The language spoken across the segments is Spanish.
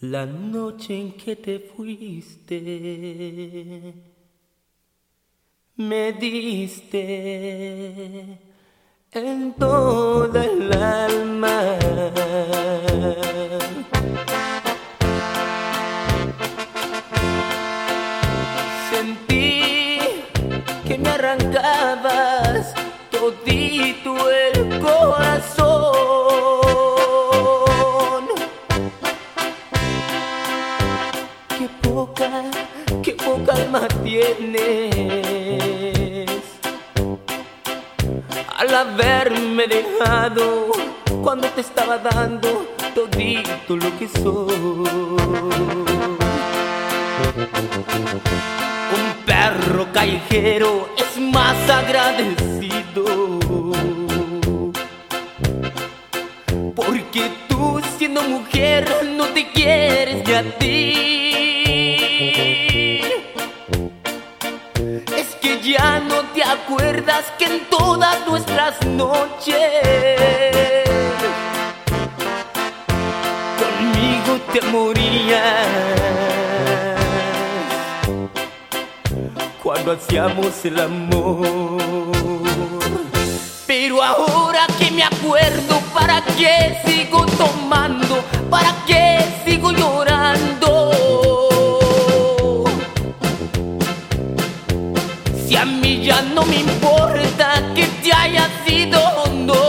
La noche en que te fuiste, me diste en toda el alma. Qué poca, qué poca alma tienes al haberme dejado cuando te estaba dando todito lo que soy. Un perro callejero es más agradecido. Porque tú siendo mujer no te quieres ni a ti. Ya no te acuerdas que en todas nuestras noches conmigo te morías cuando hacíamos el amor. Pero ahora que me acuerdo, ¿para qué sigo tomando? ¿Para qué no me importa que te haya sido o no.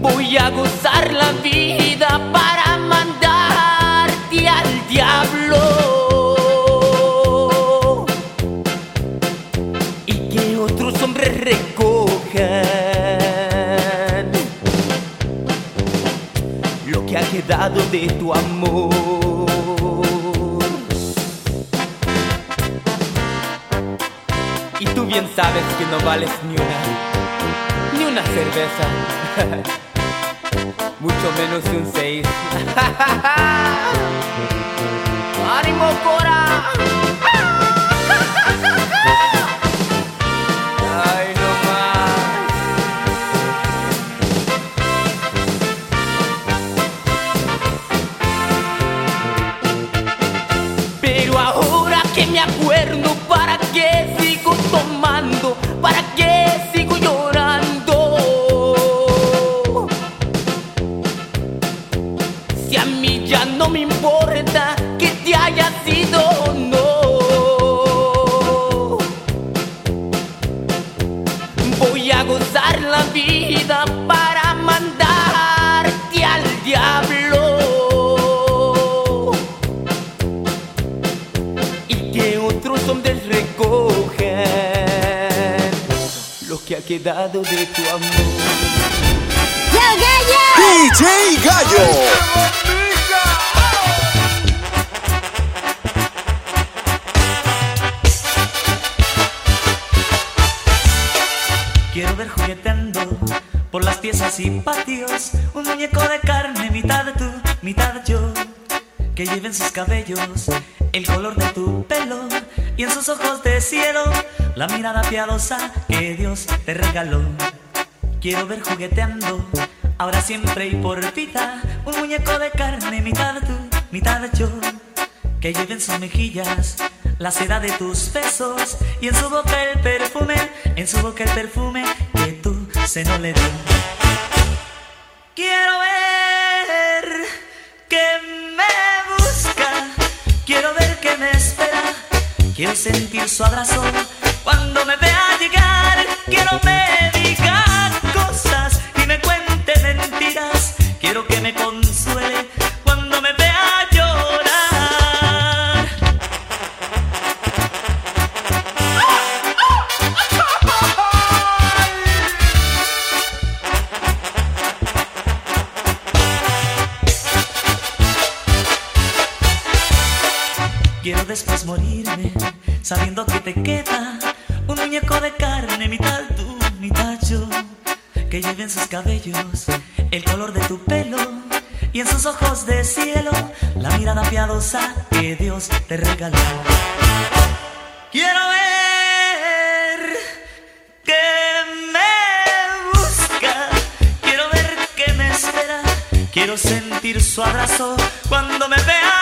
Voy a gozar la vida para mandarte al diablo. Y que otros hombres recojan lo que ha quedado de tu amor. Y tú bien sabes que no vales ni una, ni una cerveza. Mucho menos un seis. ¡Ánimo, Cora! para mandarte al diablo. Y que otros hombres recojan lo que ha quedado de tu amor. DJ Gallo. Y patios un muñeco de carne, mitad tú, mitad yo, que lleve en sus cabellos el color de tu pelo y en sus ojos de cielo la mirada piadosa que Dios te regaló. Quiero ver jugueteando ahora siempre y por vida un muñeco de carne, mitad tú, mitad yo, que lleve en sus mejillas la seda de tus besos y en su boca el perfume, en su boca el perfume que tu seno le dio. Quiero sentir su abrazo. Cuando me vea llegar, quiero me diga cosas y me cuente mentiras, quiero que me consuele sabiendo que te queda un muñeco de carne, mitad tú, mitad yo, que lleve en sus cabellos el color de tu pelo y en sus ojos de cielo la mirada piadosa que Dios te regaló. Quiero ver que me busca, quiero ver que me Quiero sentir su abrazo cuando me vea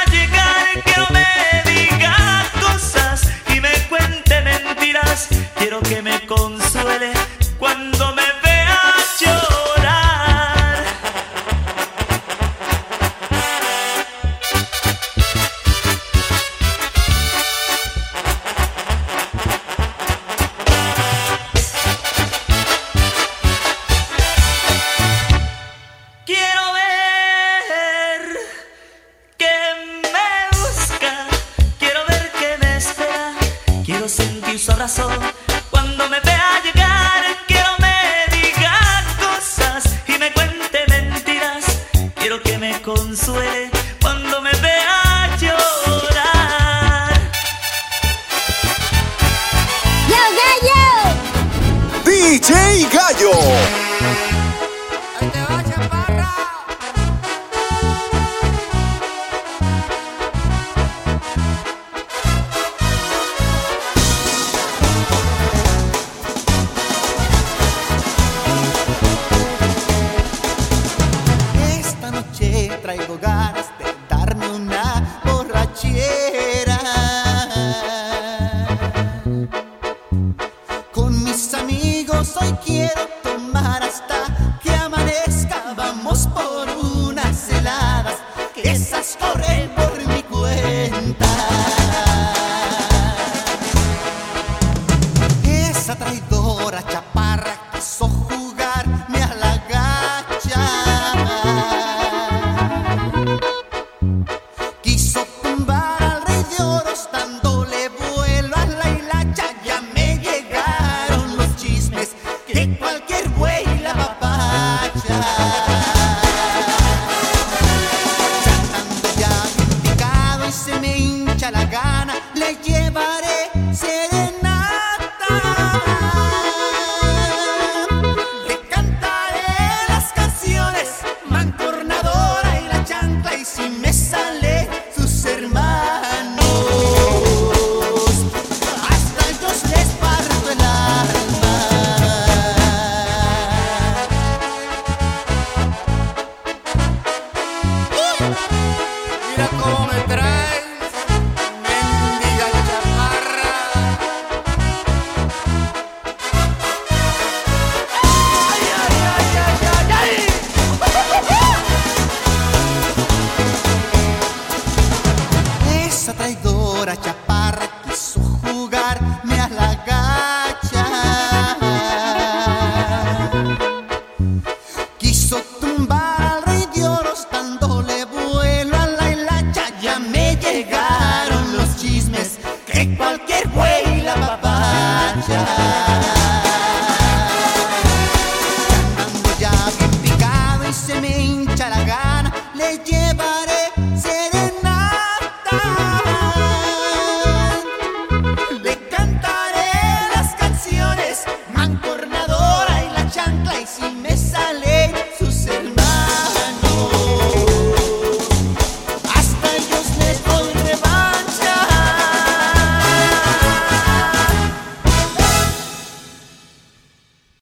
encontrar em lugar. Se me hincha la gana, le time.